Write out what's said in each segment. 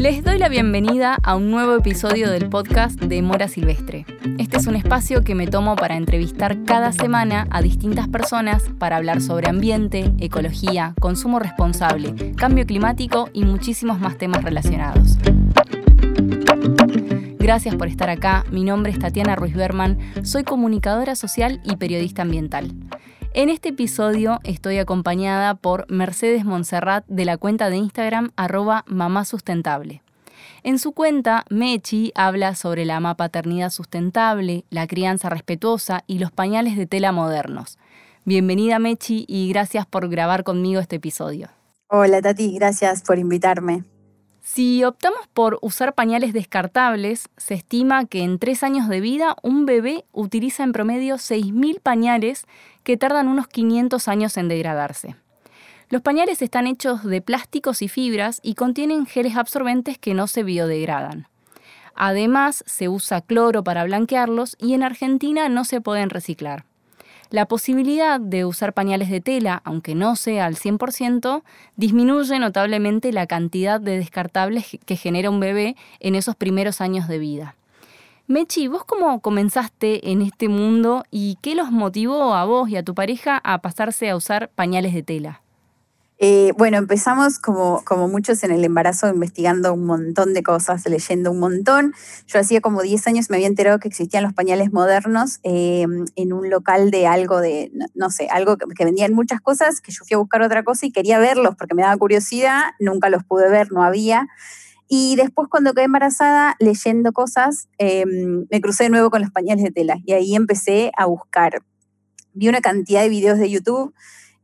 Les doy la bienvenida a un nuevo episodio del podcast de Mora Silvestre. Este es un espacio que me tomo para entrevistar cada semana a distintas personas para hablar sobre ambiente, ecología, consumo responsable, cambio climático y muchísimos más temas relacionados. Gracias por estar acá. Mi nombre es Tatiana Ruiz Berman. Soy comunicadora social y periodista ambiental. En este episodio estoy acompañada por Mercedes Monserrat de la cuenta de Instagram arroba mamá sustentable. En su cuenta, Mechi habla sobre la paternidad sustentable, la crianza respetuosa y los pañales de tela modernos. Bienvenida Mechi y gracias por grabar conmigo este episodio. Hola Tati, gracias por invitarme. Si optamos por usar pañales descartables, se estima que en tres años de vida un bebé utiliza en promedio 6.000 pañales que tardan unos 500 años en degradarse. Los pañales están hechos de plásticos y fibras y contienen geles absorbentes que no se biodegradan. Además, se usa cloro para blanquearlos y en Argentina no se pueden reciclar. La posibilidad de usar pañales de tela, aunque no sea al 100%, disminuye notablemente la cantidad de descartables que genera un bebé en esos primeros años de vida. Mechi, ¿vos cómo comenzaste en este mundo y qué los motivó a vos y a tu pareja a pasarse a usar pañales de tela? Eh, bueno, empezamos como, como muchos en el embarazo investigando un montón de cosas, leyendo un montón. Yo hacía como 10 años me había enterado que existían los pañales modernos eh, en un local de algo de, no, sé, algo que, vendían muchas cosas, que yo fui a buscar otra cosa y quería verlos porque me daba curiosidad, nunca los pude ver, no había. Y después cuando quedé embarazada, leyendo cosas, eh, me crucé de nuevo con los pañales de tela y ahí empecé a buscar. Vi una cantidad de videos de YouTube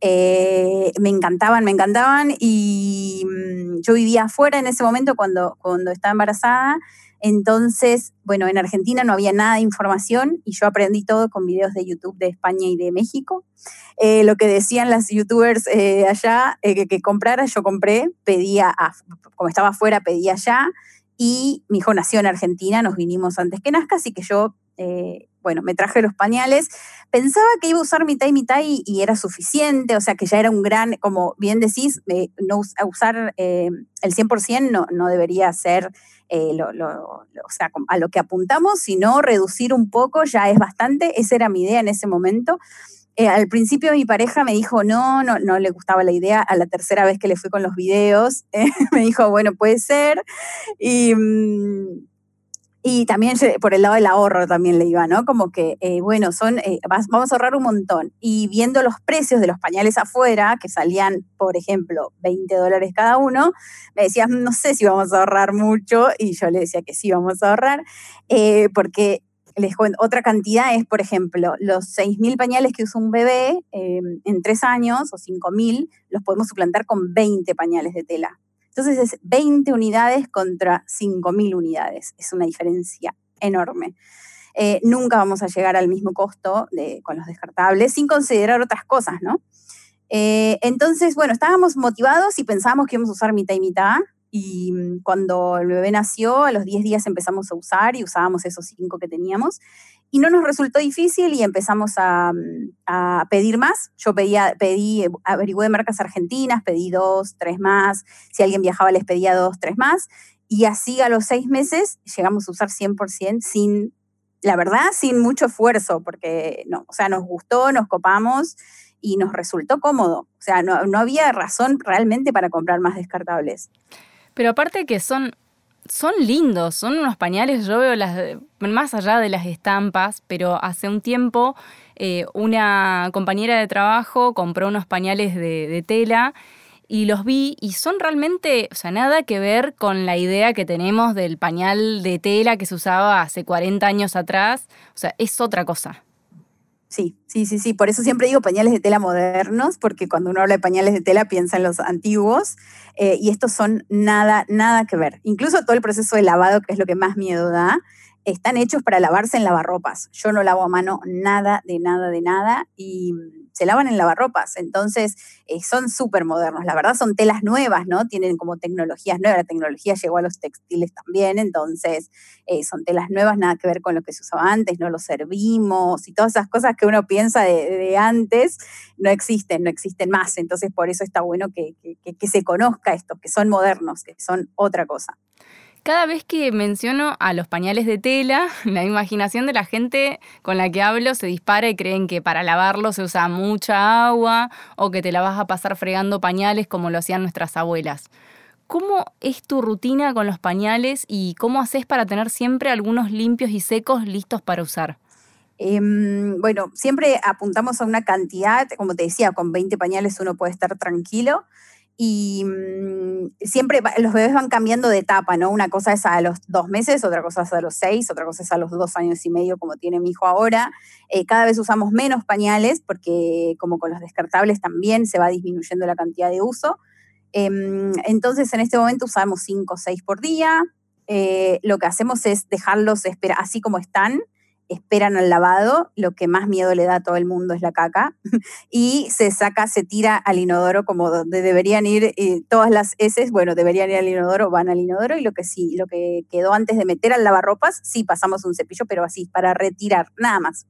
eh, me encantaban, me encantaban y mm, yo vivía afuera en ese momento cuando, cuando estaba embarazada. Entonces, bueno, en Argentina no había nada de información y yo aprendí todo con videos de YouTube de España y de México. Eh, lo que decían las youtubers eh, allá, que, que, comprara, yo compré, pedía, como estaba afuera, pedía allá y mi hijo nació en Argentina, nos vinimos antes que nazca, así que yo bueno, me traje los pañales. Pensaba que iba a usar mitad y mitad y, era suficiente, o sea que ya era un gran, como bien decís, eh, no usar eh, el 100% no, no debería ser eh, o sea, a lo que apuntamos, sino reducir un poco ya es bastante. Esa era mi idea en ese momento. al principio mi pareja me dijo, no, no, no le gustaba la idea. A la tercera vez que le fui con los videos, me dijo, bueno, puede ser. Y, mm, y también por el lado del ahorro también le iba, ¿no? Como que, eh, bueno, son, eh, vamos a ahorrar un montón. Y viendo los precios de los pañales afuera, que salían, por ejemplo, 20 dólares cada uno, me decías, no sé si vamos a ahorrar mucho. Y yo le decía que sí vamos a ahorrar, eh, porque les otra cantidad es, por ejemplo, los 6.000 pañales que usa un bebé en tres años o 5.000, los podemos suplantar con 20 pañales de tela. Entonces es 20 unidades contra 5.000 unidades. Es una diferencia enorme. Eh, nunca vamos a llegar al mismo costo con los descartables sin considerar otras cosas, ¿no? Eh, entonces, bueno, estábamos motivados y pensábamos que íbamos a usar mitad y mitad. Y mm, cuando el bebé nació, a los 10 días empezamos a usar y usábamos esos 5 que teníamos. Y no nos resultó difícil y empezamos a, pedir más. Yo pedía, pedí, averigué de marcas argentinas, pedí dos, tres más. Si alguien viajaba les pedía dos, tres más. Y así a los seis meses llegamos a usar 100% sin, la verdad, sin mucho esfuerzo, porque no, o sea, nos gustó, nos copamos y nos resultó cómodo. O sea, no, no había razón realmente para comprar más descartables. Pero aparte que son son lindos, son unos pañales, yo veo las, más allá de las estampas, pero hace un tiempo eh, una compañera de trabajo compró unos pañales de, tela y los vi y son realmente, o sea, nada que ver con la idea que tenemos del pañal de tela que se usaba hace 40 años atrás, o sea, es otra cosa. Sí, sí, sí, sí. Por eso siempre digo pañales de tela modernos, porque cuando uno habla de pañales de tela piensa en los antiguos, eh, y estos son nada, nada que ver. Incluso todo el proceso de lavado, que es lo que más miedo da, están hechos para lavarse en lavarropas. Yo no lavo a mano nada, de nada, de nada, y se lavan en lavarropas. Entonces, eh, son súper modernos. La verdad, son telas nuevas, ¿no? Tienen como tecnologías nuevas. La tecnología llegó a los textiles también. Entonces, eh, son telas nuevas, nada que ver con lo que se usaba antes. No lo servimos y todas esas cosas que uno piensa de, antes no existen, no existen más. Entonces, por eso está bueno que se conozca esto, que son modernos, que son otra cosa. Cada vez que menciono a los pañales de tela, la imaginación de la gente con la que hablo se dispara y creen que para lavarlo se usa mucha agua o que te la vas a pasar fregando pañales como lo hacían nuestras abuelas. ¿Cómo es tu rutina con los pañales y cómo haces para tener siempre algunos limpios y secos listos para usar? Em, bueno, siempre apuntamos a una cantidad, como te decía, con 20 pañales uno puede estar tranquilo y mm, siempre los bebés van cambiando de etapa, ¿no? Una cosa es a los dos meses, otra cosa es a los seis, otra cosa es a los dos años y medio, como tiene mi hijo ahora. Eh, cada vez usamos menos pañales porque como con los descartables también se va disminuyendo la cantidad de uso. Em, entonces en este momento usamos cinco o seis por día. Eh, lo que hacemos es dejarlos así como están esperan al lavado, lo que más miedo le da a todo el mundo es la caca, y se saca, se tira al inodoro como donde deberían ir eh, todas las heces, bueno, deberían ir al inodoro, van al inodoro, y lo que sí, lo que quedó antes de meter al lavarropas, sí pasamos un cepillo, pero así, para retirar, nada más.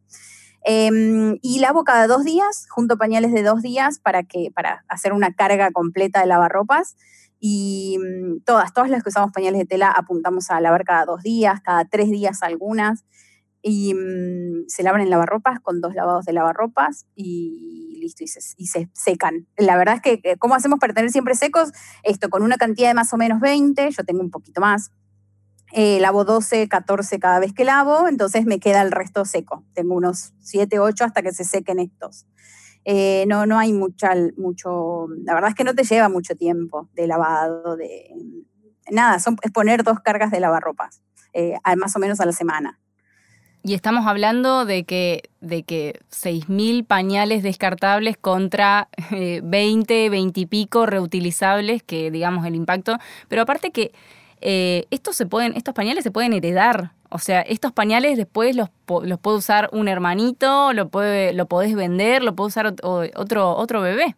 Em, y lavo cada dos días, junto pañales de dos días para, que, para hacer una carga completa de lavarropas. Y mm, todas, todas las que usamos pañales de tela apuntamos a lavar cada dos días, cada tres días algunas y mm, se lavan en lavarropas con dos lavados de lavarropas y listo, y se, secan. La verdad es que, eh, ¿cómo hacemos para tener siempre secos? Esto, con una cantidad de más o menos 20, yo tengo un poquito más. Eh, lavo 12, 14 cada vez que lavo, entonces me queda el resto seco. Tengo unos 7, 8 hasta que se sequen estos. Eh, no, no hay mucha, mucho, la verdad es que no te lleva mucho tiempo de lavado, de nada, son, es poner dos cargas de lavarropas, más o menos a la semana. Y estamos hablando de que, de que 6.000 pañales descartables contra 20, eh, 20 y pico reutilizables, que digamos el impacto. Pero aparte que eh, estos, se pueden, estos pañales se pueden heredar. O sea, estos pañales después los, los puede usar un hermanito, lo, puede, lo podés vender, lo puede usar otro, otro bebé.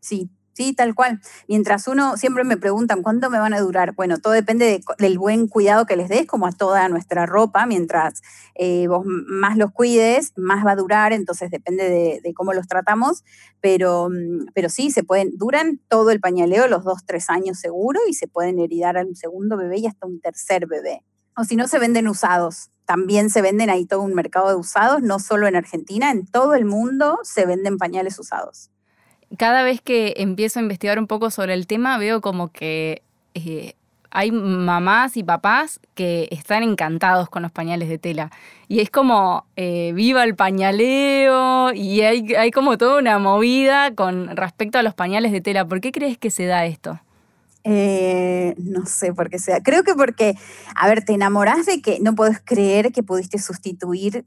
Sí, Sí, tal cual. Mientras uno, siempre me preguntan, ¿cuánto me van a durar? Bueno, todo depende del buen cuidado que les des, como a toda nuestra ropa. Mientras eh, vos más los cuides, más va a durar, entonces depende de, cómo los tratamos. Pero, mm, pero sí, se pueden, duran todo el pañaleo, los dos, tres años seguro, y se pueden heredar a un segundo bebé y hasta un tercer bebé. O si no, se venden usados. También se venden ahí todo un mercado de usados, no solo en Argentina, en todo el mundo se venden pañales usados cada vez que empiezo a investigar un poco sobre el tema, veo como que eh, hay mamás y papás que están encantados con los pañales de tela. Y es como, eh, viva el pañaleo, y hay, hay como toda una movida con respecto a los pañales de tela. ¿Por qué crees que se da esto? Eh, no sé por qué sea. Creo que porque, a ver, te enamorás de que no puedes creer que pudiste sustituir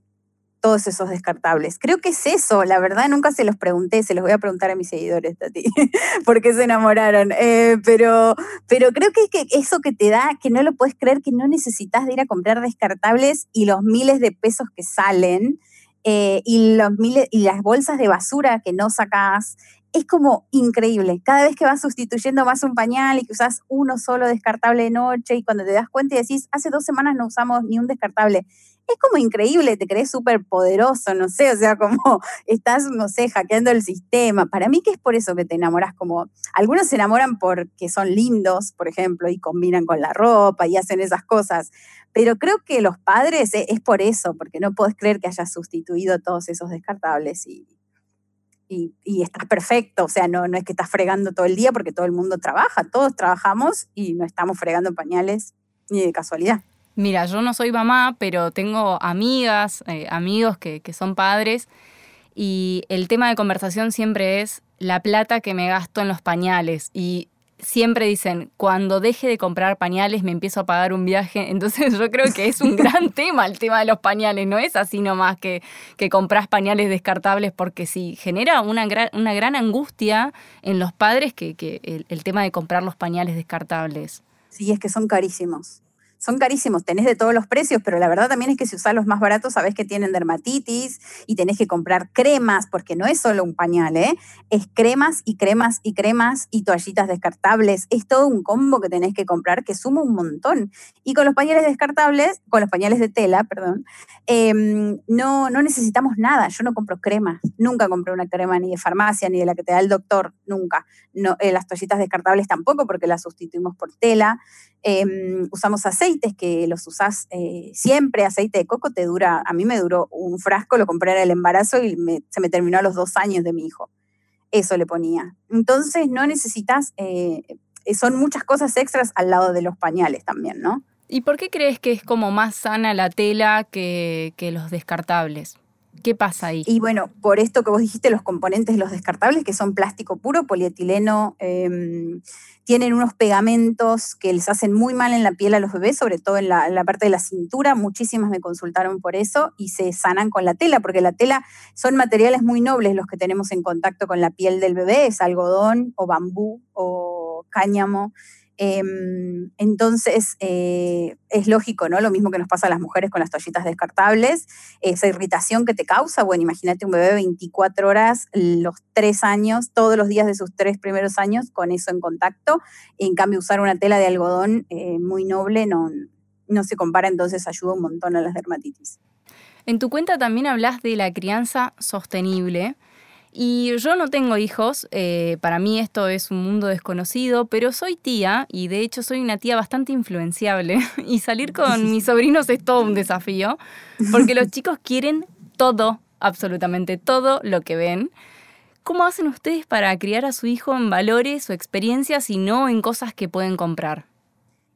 todos esos descartables. Creo que es eso, la verdad nunca se los pregunté, se los voy a preguntar a mis seguidores, Tati, porque se enamoraron. Eh, pero, pero creo que, eso que te da, que no lo puedes creer, que no necesitas ir a comprar descartables y los miles de pesos que salen. Eh, y, los miles, y las bolsas de basura que no sacas, es como increíble. Cada vez que vas sustituyendo más un pañal y que usas uno solo descartable de noche y cuando te das cuenta y decís, hace dos semanas no usamos ni un descartable es como increíble, te crees súper poderoso, no sé, o sea, como estás, no sé, hackeando el sistema. Para mí que es por eso que te enamoras, como algunos se enamoran porque son lindos, por ejemplo, y combinan con la ropa y hacen esas cosas, pero creo que los padres es, por eso, porque no puedes creer que hayas sustituido todos esos descartables y, y, y, estás perfecto, o sea, no, no es que estás fregando todo el día porque todo el mundo trabaja, todos trabajamos y no estamos fregando pañales ni de casualidad. Mira, yo no soy mamá, pero tengo amigas, eh, amigos que, son padres y el tema de conversación siempre es la plata que me gasto en los pañales y siempre dicen, cuando deje de comprar pañales me empiezo a pagar un viaje. Entonces yo creo que es un gran tema el tema de los pañales, no es así nomás que, que compras pañales descartables porque sí, genera una gran, una gran angustia en los padres que, el tema de comprar los pañales descartables. Sí, es que son carísimos son carísimos, tenés de todos los precios, pero la verdad también es que si usás los más baratos sabés que tienen dermatitis y tenés que comprar cremas, porque no es solo un pañal, ¿eh? es cremas y cremas y cremas y toallitas descartables, es todo un combo que tenés que comprar que suma un montón. Y con los pañales descartables, con los pañales de tela, perdón, em, no, no necesitamos nada, yo no compro cremas, nunca compré una crema ni de farmacia ni de la que te da el doctor, nunca. No, eh, las toallitas descartables tampoco porque las sustituimos por tela. Em, usamos aceites que los usás eh, siempre, aceite de coco te dura, a mí me duró un frasco, lo compré en el embarazo y se me terminó a los dos años de mi hijo. Eso le ponía. Entonces no necesitas, eh, son muchas cosas extras al lado de los pañales también, ¿no? ¿Y por qué crees que es como más sana la tela que, que los descartables? ¿Qué pasa ahí? Y bueno, por esto que vos dijiste, los componentes los descartables, que son plástico puro, polietileno, em, tienen unos pegamentos que les hacen muy mal en la piel a los bebés, sobre todo en la, parte de la cintura. Muchísimas me consultaron por eso y se sanan con la tela, porque la tela son materiales muy nobles los que tenemos en contacto con la piel del bebé, es algodón o bambú o cáñamo. Em, entonces, eh, es lógico, ¿no? Lo mismo que nos pasa a las mujeres con las toallitas descartables, esa irritación que te causa, bueno, imagínate un bebé 24 horas, los tres años, todos los días de sus tres primeros años con eso en contacto. En cambio, usar una tela de algodón eh, muy noble no, no se compara, entonces ayuda un montón a las dermatitis. En tu cuenta también hablas de la crianza sostenible. Y yo no tengo hijos, eh, para mí esto es un mundo desconocido, pero soy tía y de hecho soy una tía bastante influenciable y salir con mis sobrinos es todo un desafío, porque los chicos quieren todo, absolutamente todo lo que ven. ¿Cómo hacen ustedes para criar a su hijo en valores o experiencias y no en cosas que pueden comprar?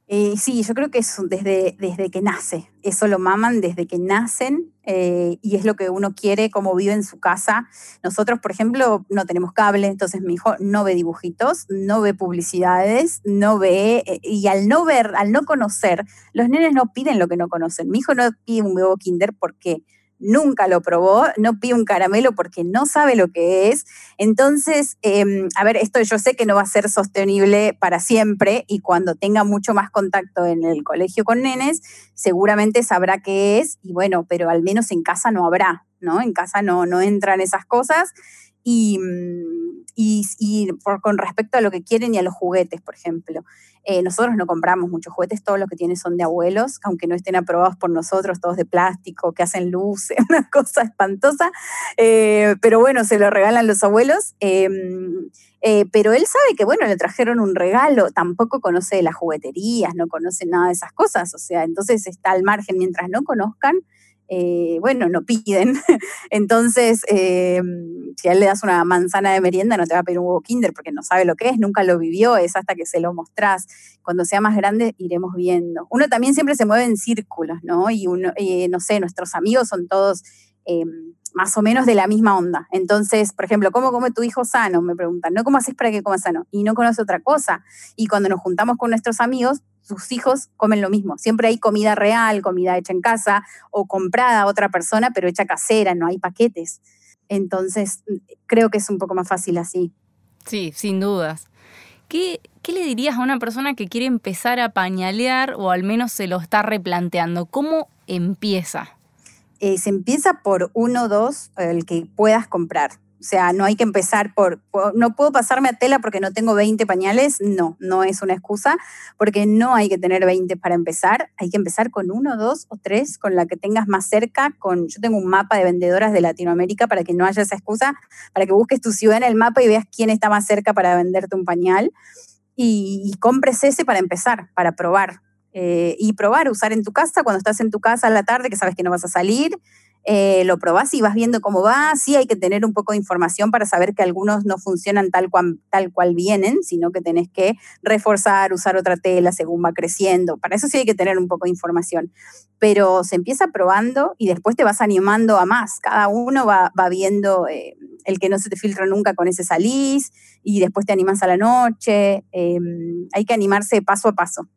Eh, sí, yo creo que es desde, desde que nace, eso lo maman desde que nacen eh, y es lo que uno quiere, cómo vive en su casa. Nosotros, por ejemplo, no tenemos cable, entonces mi hijo no ve dibujitos, no ve publicidades, no ve, eh, y al no ver, al no conocer, los nenes no piden lo que no conocen. Mi hijo no pide un huevo kinder porque nunca lo probó, no pide un caramelo porque no sabe lo que es. Entonces, em, a ver, esto yo sé que no va a ser sostenible para siempre y cuando tenga mucho más contacto en el colegio con nenes, seguramente sabrá qué es y bueno, pero al menos en casa no habrá, ¿no? En casa no, no entran esas cosas y, y, con respecto a lo que quieren y a los juguetes, por ejemplo. Eh, nosotros no compramos muchos juguetes, todos los que tienen son de abuelos, aunque no estén aprobados por nosotros, todos de plástico, que hacen luz, una cosa espantosa, eh, pero bueno, se lo regalan los abuelos. Em, eh, pero él sabe que, bueno, le trajeron un regalo, tampoco conoce las jugueterías, no conoce nada de esas cosas, o sea, entonces está al margen, mientras no conozcan, eh, bueno, no piden. Entonces, eh, si a él le das una manzana de merienda, no te va a pedir un huevo kinder porque no sabe lo que es, nunca lo vivió, es hasta que se lo mostrás. Cuando sea más grande, iremos viendo. Uno también siempre se mueve en círculos, ¿no? Y uno, eh, no sé, nuestros amigos son todos más o menos de la misma onda. Entonces, por ejemplo, ¿cómo come tu hijo sano? Me preguntan, ¿no? ¿Cómo haces para que coma sano? Y no conoce otra cosa. Y cuando nos juntamos con nuestros amigos, sus hijos comen lo mismo. Siempre hay comida real, comida hecha en casa o comprada a otra persona, pero hecha casera, no hay paquetes. Entonces, creo que es un poco más fácil así. Sí, sin dudas. ¿Qué, ¿Qué, le dirías a una persona que quiere empezar a pañalear o al menos se lo está replanteando? ¿Cómo empieza? Eh, se empieza por uno o dos, el que puedas comprar. O sea, no hay que empezar por, no puedo pasarme a tela porque no tengo 20 pañales. No, no es una excusa, porque no hay que tener 20 para empezar. Hay que empezar con uno, dos o tres, con la que tengas más cerca. Con, yo tengo un mapa de vendedoras de Latinoamérica para que no haya esa excusa, para que busques tu ciudad en el mapa y veas quién está más cerca para venderte un pañal. Y, compres ese para empezar, para probar. Eh, y probar, usar en tu casa, cuando estás en tu casa a la tarde, que sabes que no vas a salir, eh, lo probás y vas viendo cómo va. Sí hay que tener un poco de información para saber que algunos no funcionan tal cual, tal cual vienen, sino que tenés que reforzar, usar otra tela según va creciendo. Para eso sí hay que tener un poco de información. Pero se empieza probando y después te vas animando a más. Cada uno va, viendo eh, el que no se te filtra nunca con ese salís y después te animas a la noche. Em, hay que animarse paso a paso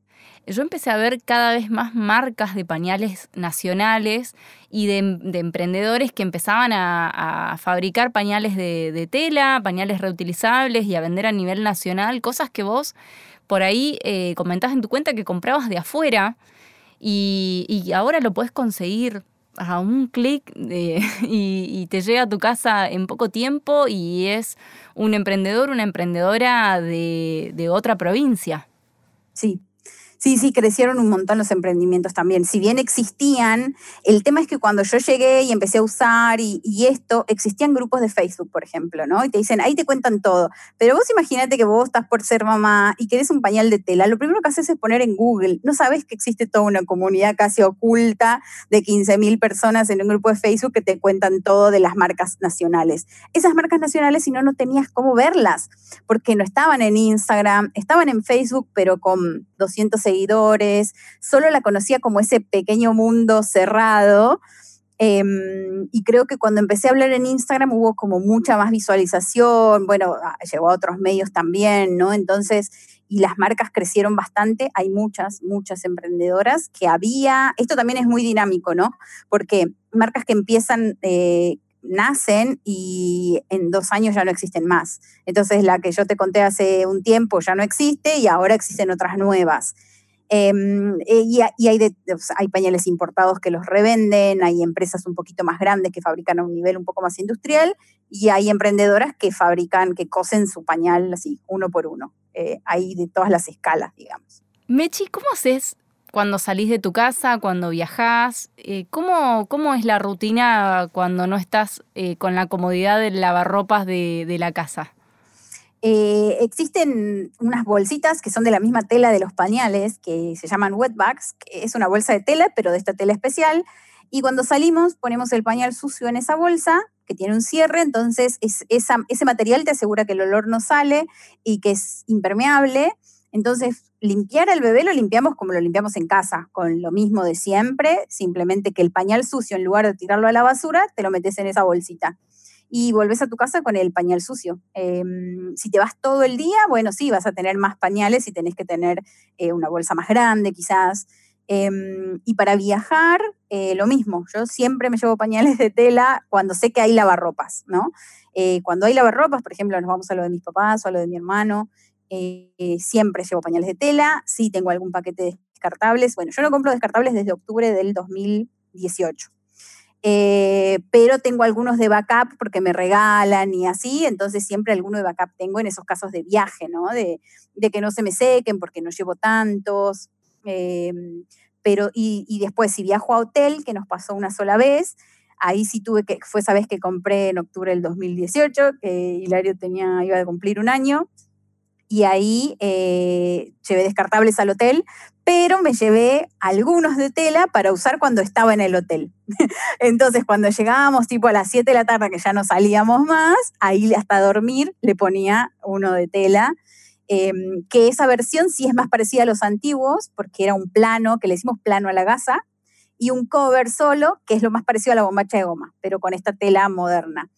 yo empecé a ver cada vez más marcas de pañales nacionales y de, emprendedores que empezaban a, fabricar pañales de, tela, pañales reutilizables y a vender a nivel nacional, cosas que vos por ahí eh, comentás en tu cuenta que comprabas de afuera. y, ahora lo puedes conseguir a un clic y, te llega a tu casa en poco tiempo y es un emprendedor, una emprendedora de, de otra provincia. Sí, Sí, sí, crecieron un montón los emprendimientos también. Si bien existían, el tema es que cuando yo llegué y empecé a usar y, esto, existían grupos de Facebook, por ejemplo, ¿no? Y te dicen, ahí te cuentan todo. Pero vos imagínate que vos estás por ser mamá y querés un pañal de tela. Lo primero que haces es poner en Google. No sabes que existe toda una comunidad casi oculta de 15.000 personas en un grupo de Facebook que te cuentan todo de las marcas nacionales. Esas marcas nacionales, si no, no tenías cómo verlas, porque no estaban en Instagram, estaban en Facebook, pero con 200 seguidores, solo la conocía como ese pequeño mundo cerrado. Em, y creo que cuando empecé a hablar en Instagram hubo como mucha más visualización, bueno, ah, llegó a otros medios también, ¿no? Entonces, y las marcas crecieron bastante, hay muchas, muchas emprendedoras que había, esto también es muy dinámico, ¿no? Porque marcas que empiezan eh, nacen y en dos años ya no existen más. Entonces la que yo te conté hace un tiempo ya no existe y ahora existen otras nuevas. Em, eh, y, hay, hay, pañales importados que los revenden, hay empresas un poquito más grandes que fabrican a un nivel un poco más industrial y hay emprendedoras que fabrican, que cosen su pañal así, uno por uno. Eh, hay de todas las escalas, digamos. Mechi, ¿cómo haces cuando salís de tu casa, cuando viajás? Eh, ¿cómo, ¿Cómo es la rutina cuando no estás eh, con la comodidad del lavarropas de, de la casa? Eh, existen unas bolsitas que son de la misma tela de los pañales, que se llaman wetbacks, que es una bolsa de tela, pero de esta tela especial. Y cuando salimos, ponemos el pañal sucio en esa bolsa, que tiene un cierre, entonces ese material te asegura que el olor no sale y que es impermeable. Entonces, limpiar al bebé lo limpiamos como lo limpiamos en casa, con lo mismo de siempre, simplemente que el pañal sucio, en lugar de tirarlo a la basura, te lo metes en esa bolsita. Y volvés a tu casa con el pañal sucio. Em, si te vas todo el día, bueno, sí, vas a tener más pañales y tenés que tener eh, una bolsa más grande quizás. Em, y para viajar, eh, lo mismo. Yo siempre me llevo pañales de tela cuando sé que hay lavarropas, ¿no? Eh, cuando hay lavarropas, por ejemplo, nos vamos a lo de mis papás o a lo de mi hermano, siempre llevo pañales de tela, sí tengo algún paquete de descartables. Bueno, yo no compro descartables desde octubre del 2018. Eh, pero tengo algunos de backup porque me regalan y así, entonces siempre alguno de backup tengo en esos casos de viaje, ¿no? De, que no se me sequen porque no llevo tantos. Em, pero, y, después, si viajo a hotel, que nos pasó una sola vez, ahí sí tuve que, fue esa vez que compré en octubre del 2018, que Hilario tenía, iba a cumplir un año, y ahí eh, llevé descartables al hotel, pero me llevé algunos de tela para usar cuando estaba en el hotel. Entonces, cuando llegábamos tipo a las 7 de la tarde, que ya no salíamos más, ahí hasta dormir le ponía uno de tela. Em, que esa versión sí es más parecida a los antiguos, porque era un plano, que le decimos plano a la gasa, y un cover solo, que es lo más parecido a la bombacha de goma, pero con esta tela moderna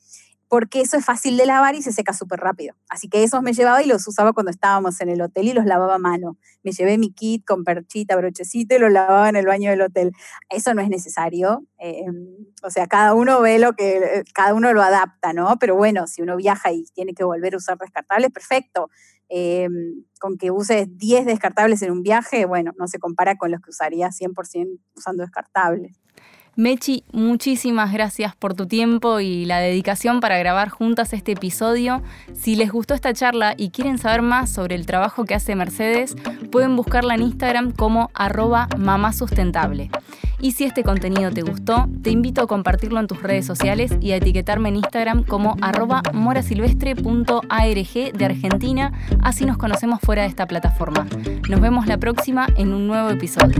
porque eso es fácil de lavar y se seca súper rápido. Así que esos me llevaba y los usaba cuando estábamos en el hotel y los lavaba a mano. Me llevé mi kit con perchita, brochecito y lo lavaba en el baño del hotel. Eso no es necesario. Em, o sea, cada uno ve lo que, cada uno lo adapta, ¿no? Pero bueno, si uno viaja y tiene que volver a usar descartables, perfecto. Em, con que uses 10 descartables en un viaje, bueno, no se compara con los que usaría 100% usando descartables. Mechi, muchísimas gracias por tu tiempo y la dedicación para grabar juntas este episodio. Si les gustó esta charla y quieren saber más sobre el trabajo que hace Mercedes, pueden buscarla en Instagram como arroba mamásustentable. Y si este contenido te gustó, te invito a compartirlo en tus redes sociales y a etiquetarme en Instagram como arroba morasilvestre.arg de Argentina, así nos conocemos fuera de esta plataforma. Nos vemos la próxima en un nuevo episodio.